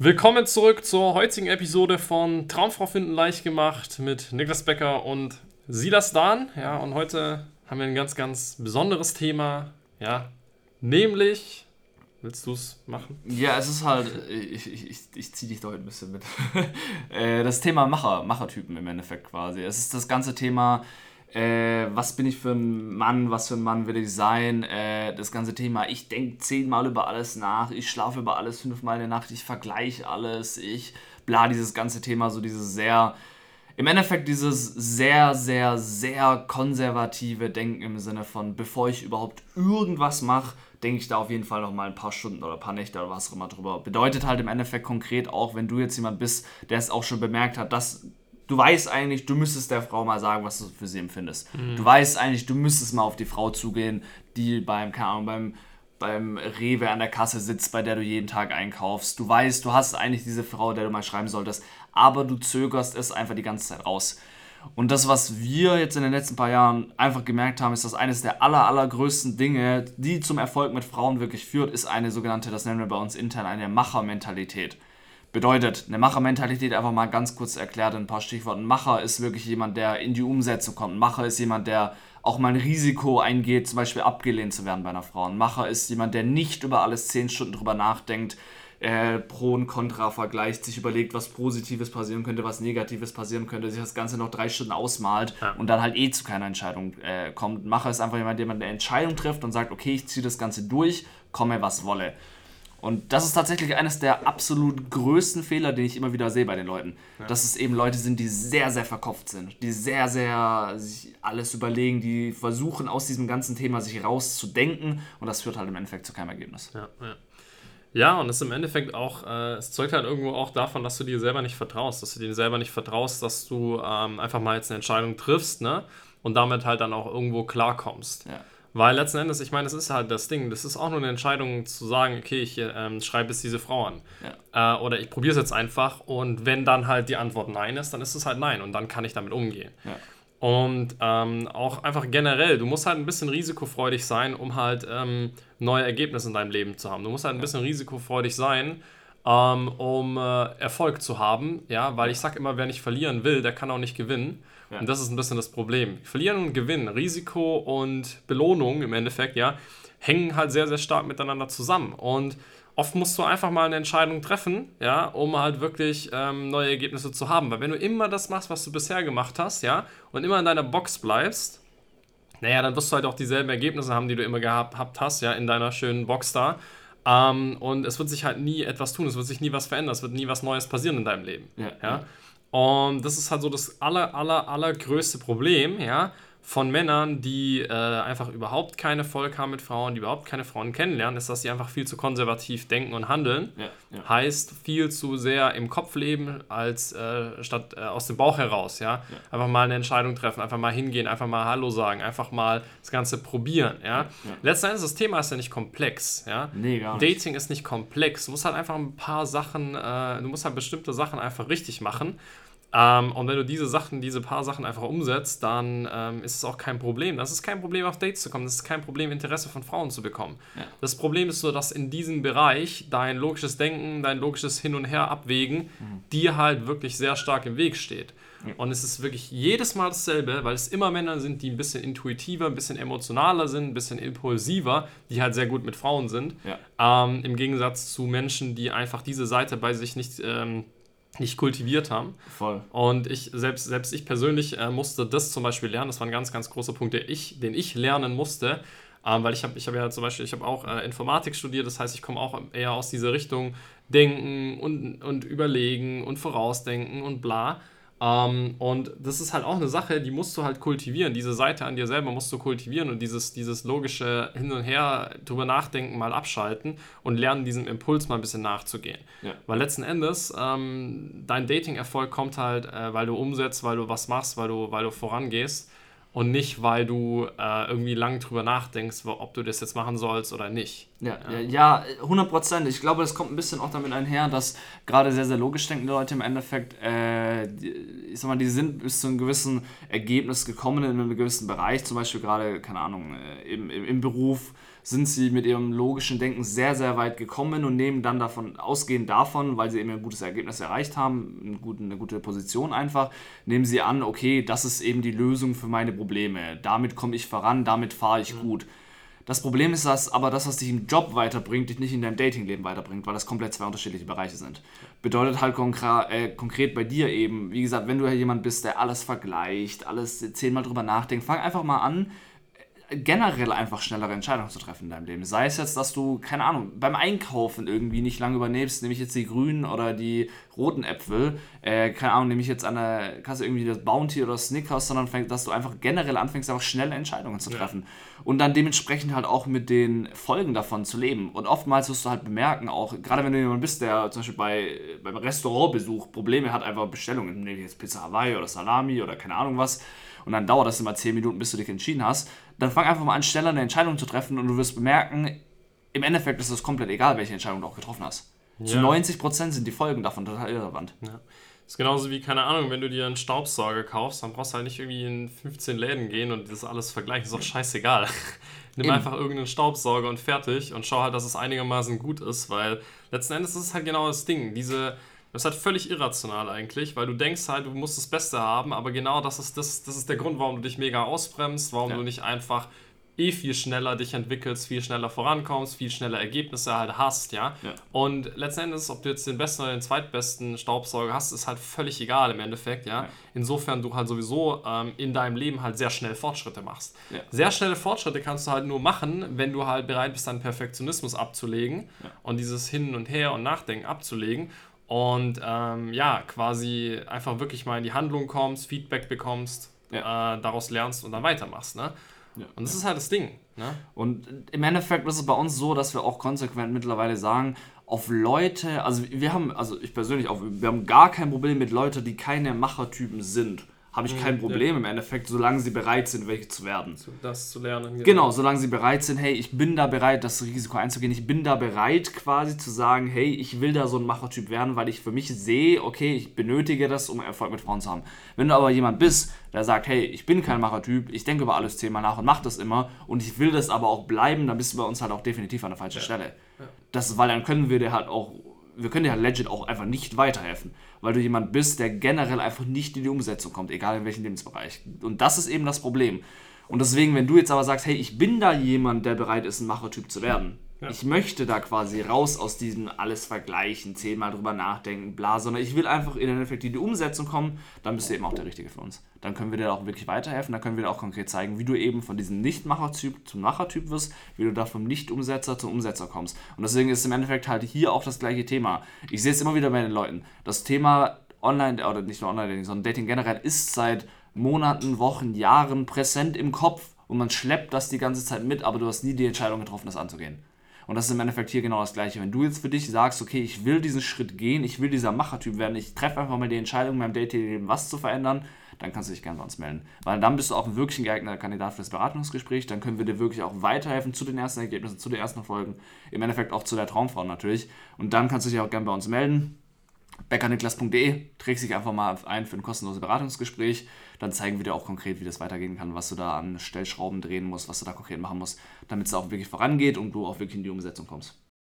Willkommen zurück zur heutigen Episode von Traumfrau finden leicht gemacht mit Niklas Becker und Silas Dahn. Ja, und heute haben wir ein ganz, ganz besonderes Thema. Ja, nämlich. Willst du es machen? Ja, es ist halt, ich, ich, ich, ziehe dich da heute ein bisschen mit. Äh, das Thema Macher, Machertypen im Endeffekt quasi. Es ist das ganze Thema, äh, was bin ich für ein Mann, was für ein Mann will ich sein, äh, das ganze Thema, ich denke zehnmal über alles nach, ich schlafe über alles fünfmal in der Nacht, ich vergleiche alles, ich bla, dieses ganze Thema, so dieses sehr, im Endeffekt dieses sehr, sehr, sehr konservative Denken im Sinne von, bevor ich überhaupt irgendwas mache, denke ich da auf jeden Fall noch mal ein paar Stunden oder ein paar Nächte oder was auch immer drüber. Bedeutet halt im Endeffekt konkret auch, wenn du jetzt jemand bist, der es auch schon bemerkt hat, dass du weißt eigentlich, du müsstest der Frau mal sagen, was du für sie empfindest. Mhm. Du weißt eigentlich, du müsstest mal auf die Frau zugehen, die beim, keine Ahnung, beim, beim Rewe an der Kasse sitzt, bei der du jeden Tag einkaufst. Du weißt, du hast eigentlich diese Frau, der du mal schreiben solltest, aber du zögerst es einfach die ganze Zeit raus. Und das, was wir jetzt in den letzten paar Jahren einfach gemerkt haben, ist, dass eines der aller, allergrößten Dinge, die zum Erfolg mit Frauen wirklich führt, ist eine sogenannte, das nennen wir bei uns intern, eine Machermentalität. Bedeutet, eine Machermentalität einfach mal ganz kurz erklärt in ein paar Stichworten. Macher ist wirklich jemand, der in die Umsetzung kommt. Macher ist jemand, der auch mal ein Risiko eingeht, zum Beispiel abgelehnt zu werden bei einer Frau. Ein Macher ist jemand, der nicht über alles zehn Stunden drüber nachdenkt, äh, Pro und Contra vergleicht, sich überlegt, was Positives passieren könnte, was Negatives passieren könnte, sich das Ganze noch drei Stunden ausmalt ja. und dann halt eh zu keiner Entscheidung äh, kommt. Macher ist einfach jemand, der eine Entscheidung trifft und sagt, okay, ich ziehe das Ganze durch, komme was wolle. Und das ist tatsächlich eines der absolut größten Fehler, den ich immer wieder sehe bei den Leuten. Ja. Dass es eben Leute sind, die sehr, sehr verkopft sind, die sehr, sehr sich alles überlegen, die versuchen aus diesem ganzen Thema sich rauszudenken und das führt halt im Endeffekt zu keinem Ergebnis. Ja, ja. Ja, und es ist im Endeffekt auch, äh, es zeugt halt irgendwo auch davon, dass du dir selber nicht vertraust, dass du dir selber nicht vertraust, dass du ähm, einfach mal jetzt eine Entscheidung triffst, ne? Und damit halt dann auch irgendwo klarkommst. Ja. Weil letzten Endes, ich meine, es ist halt das Ding, das ist auch nur eine Entscheidung zu sagen, okay, ich ähm, schreibe jetzt diese Frau an. Ja. Äh, oder ich probiere es jetzt einfach und wenn dann halt die Antwort Nein ist, dann ist es halt Nein und dann kann ich damit umgehen. Ja. Und ähm, auch einfach generell, du musst halt ein bisschen risikofreudig sein, um halt ähm, neue Ergebnisse in deinem Leben zu haben. Du musst halt ein bisschen risikofreudig sein, ähm, um äh, Erfolg zu haben. Ja, weil ich sag immer, wer nicht verlieren will, der kann auch nicht gewinnen. Ja. Und das ist ein bisschen das Problem. Verlieren und Gewinnen, Risiko und Belohnung im Endeffekt, ja, hängen halt sehr, sehr stark miteinander zusammen. Und oft musst du einfach mal eine Entscheidung treffen, ja, um halt wirklich ähm, neue Ergebnisse zu haben. Weil wenn du immer das machst, was du bisher gemacht hast, ja, und immer in deiner Box bleibst, naja, dann wirst du halt auch dieselben Ergebnisse haben, die du immer gehabt hast, ja, in deiner schönen Box da. Ähm, und es wird sich halt nie etwas tun, es wird sich nie was verändern, es wird nie was Neues passieren in deinem Leben. Ja. ja? Und das ist halt so das aller, aller, allergrößte Problem, ja, von Männern, die äh, einfach überhaupt keinen Erfolg haben mit Frauen, die überhaupt keine Frauen kennenlernen, ist, dass sie einfach viel zu konservativ denken und handeln. Ja, ja. Heißt viel zu sehr im Kopf leben, als äh, statt äh, aus dem Bauch heraus, ja? ja? Einfach mal eine Entscheidung treffen, einfach mal hingehen, einfach mal Hallo sagen, einfach mal das Ganze probieren, ja. Letzten Endes, das Thema ist ja nicht komplex, ja. Nee, gar nicht. Dating ist nicht komplex. Du musst halt einfach ein paar Sachen, äh, du musst halt bestimmte Sachen einfach richtig machen. Ähm, und wenn du diese Sachen, diese paar Sachen einfach umsetzt, dann ähm, ist es auch kein Problem. Das ist kein Problem, auf Dates zu kommen. Das ist kein Problem, Interesse von Frauen zu bekommen. Ja. Das Problem ist so, dass in diesem Bereich dein logisches Denken, dein logisches Hin und Her abwägen, mhm. dir halt wirklich sehr stark im Weg steht. Ja. Und es ist wirklich jedes Mal dasselbe, weil es immer Männer sind, die ein bisschen intuitiver, ein bisschen emotionaler sind, ein bisschen impulsiver, die halt sehr gut mit Frauen sind. Ja. Ähm, Im Gegensatz zu Menschen, die einfach diese Seite bei sich nicht ähm, nicht kultiviert haben. Voll. Und ich, selbst, selbst ich persönlich äh, musste das zum Beispiel lernen. Das war ein ganz, ganz großer Punkt, der ich, den ich lernen musste. Ähm, weil ich habe ich hab ja zum Beispiel, ich habe auch äh, Informatik studiert, das heißt, ich komme auch eher aus dieser Richtung denken und, und überlegen und vorausdenken und bla. Ähm, und das ist halt auch eine Sache, die musst du halt kultivieren. Diese Seite an dir selber musst du kultivieren und dieses, dieses logische Hin und Her drüber nachdenken mal abschalten und lernen, diesem Impuls mal ein bisschen nachzugehen. Ja. Weil letzten Endes, ähm, dein Dating-Erfolg kommt halt, äh, weil du umsetzt, weil du was machst, weil du, weil du vorangehst und nicht, weil du äh, irgendwie lang drüber nachdenkst, ob du das jetzt machen sollst oder nicht. Ja, ja, ja, 100 Prozent. Ich glaube, das kommt ein bisschen auch damit einher, dass gerade sehr, sehr logisch denkende Leute im Endeffekt, äh, ich sag mal, die sind bis zu einem gewissen Ergebnis gekommen in einem gewissen Bereich, zum Beispiel gerade, keine Ahnung, äh, im, im, im Beruf sind sie mit ihrem logischen Denken sehr, sehr weit gekommen und nehmen dann davon, ausgehend davon, weil sie eben ein gutes Ergebnis erreicht haben, eine gute, eine gute Position einfach, nehmen sie an, okay, das ist eben die Lösung für meine Probleme. Damit komme ich voran, damit fahre ich mhm. gut. Das Problem ist, dass aber das, was dich im Job weiterbringt, dich nicht in deinem Datingleben weiterbringt, weil das komplett zwei unterschiedliche Bereiche sind. Bedeutet halt äh, konkret bei dir eben, wie gesagt, wenn du ja jemand bist, der alles vergleicht, alles zehnmal drüber nachdenkt, fang einfach mal an, generell einfach schnellere Entscheidungen zu treffen in deinem Leben. Sei es jetzt, dass du, keine Ahnung, beim Einkaufen irgendwie nicht lange übernehmst, nämlich jetzt die grünen oder die roten Äpfel, äh, keine Ahnung, nämlich jetzt an der Kasse irgendwie das Bounty oder Snickers, sondern fängst, dass du einfach generell anfängst, einfach schnelle Entscheidungen zu treffen. Ja. Und dann dementsprechend halt auch mit den Folgen davon zu leben. Und oftmals wirst du halt bemerken, auch gerade wenn du jemand bist, der zum Beispiel bei, beim Restaurantbesuch Probleme hat, einfach Bestellungen, nämlich jetzt Pizza Hawaii oder Salami oder keine Ahnung was, und dann dauert das immer 10 Minuten, bis du dich entschieden hast, dann fang einfach mal an, schneller eine Entscheidung zu treffen und du wirst bemerken, im Endeffekt ist es komplett egal, welche Entscheidung du auch getroffen hast. Ja. Zu 90% sind die Folgen davon total irrelevant. Ja. Das ist genauso wie, keine Ahnung, wenn du dir einen Staubsauger kaufst, dann brauchst du halt nicht irgendwie in 15 Läden gehen und das alles vergleichen. Das ist auch scheißegal. Nimm Eben. einfach irgendeinen Staubsauger und fertig und schau halt, dass es einigermaßen gut ist, weil letzten Endes ist es halt genau das Ding. Diese, das ist halt völlig irrational eigentlich, weil du denkst halt, du musst das Beste haben, aber genau das ist, das, das ist der Grund, warum du dich mega ausbremst, warum ja. du nicht einfach eh viel schneller dich entwickelst, viel schneller vorankommst, viel schneller Ergebnisse halt hast, ja? ja. Und letzten Endes, ob du jetzt den besten oder den zweitbesten Staubsauger hast, ist halt völlig egal im Endeffekt, ja. ja. Insofern du halt sowieso ähm, in deinem Leben halt sehr schnell Fortschritte machst. Ja. Sehr schnelle Fortschritte kannst du halt nur machen, wenn du halt bereit bist, deinen Perfektionismus abzulegen und dieses Hin und Her und Nachdenken abzulegen und ähm, ja, quasi einfach wirklich mal in die Handlung kommst, Feedback bekommst, ja. äh, daraus lernst und dann weitermachst. Ne? Ja. Und das ist halt das Ding. Ne? Und im Endeffekt ist es bei uns so, dass wir auch konsequent mittlerweile sagen, auf Leute, also wir haben, also ich persönlich auch, wir haben gar kein Problem mit Leuten, die keine Machertypen sind habe ich kein mhm, Problem ja. im Endeffekt, solange sie bereit sind, welche zu werden. Das zu lernen. Genau. genau, solange sie bereit sind, hey, ich bin da bereit, das Risiko einzugehen. Ich bin da bereit, quasi zu sagen, hey, ich will da so ein Machertyp werden, weil ich für mich sehe, okay, ich benötige das, um Erfolg mit Frauen zu haben. Wenn du aber jemand bist, der sagt, hey, ich bin kein Machertyp, ich denke über alles zehnmal nach und mache das immer und ich will das aber auch bleiben, dann bist du bei uns halt auch definitiv an der falschen ja. Stelle. Ja. Das, weil dann können wir dir halt auch wir können dir halt legit auch einfach nicht weiterhelfen, weil du jemand bist, der generell einfach nicht in die Umsetzung kommt, egal in welchem Lebensbereich. Und das ist eben das Problem. Und deswegen, wenn du jetzt aber sagst, hey, ich bin da jemand, der bereit ist, ein Machertyp zu werden, ja. Ich möchte da quasi raus aus diesem alles vergleichen, zehnmal drüber nachdenken, bla, sondern ich will einfach in Endeffekt in die Umsetzung kommen, dann bist du eben auch der Richtige für uns. Dann können wir dir auch wirklich weiterhelfen, dann können wir dir auch konkret zeigen, wie du eben von diesem Nicht-Macher-Typ zum Macher-Typ wirst, wie du da vom Nicht-Umsetzer zum Umsetzer kommst. Und deswegen ist im Endeffekt halt hier auch das gleiche Thema. Ich sehe es immer wieder bei den Leuten. Das Thema Online, oder nicht nur Online-Dating, sondern Dating generell ist seit Monaten, Wochen, Jahren präsent im Kopf und man schleppt das die ganze Zeit mit, aber du hast nie die Entscheidung getroffen, das anzugehen. Und das ist im Endeffekt hier genau das Gleiche. Wenn du jetzt für dich sagst, okay, ich will diesen Schritt gehen, ich will dieser Machertyp werden, ich treffe einfach mal die Entscheidung, in meinem Dating-Leben was zu verändern, dann kannst du dich gerne bei uns melden. Weil dann bist du auch wirklich ein geeigneter Kandidat für das Beratungsgespräch. Dann können wir dir wirklich auch weiterhelfen zu den ersten Ergebnissen, zu den ersten Folgen. Im Endeffekt auch zu der Traumfrau natürlich. Und dann kannst du dich auch gerne bei uns melden beckerniklas.de, trägst dich einfach mal ein für ein kostenloses Beratungsgespräch. Dann zeigen wir dir auch konkret, wie das weitergehen kann, was du da an Stellschrauben drehen musst, was du da konkret machen musst, damit es auch wirklich vorangeht und du auch wirklich in die Umsetzung kommst.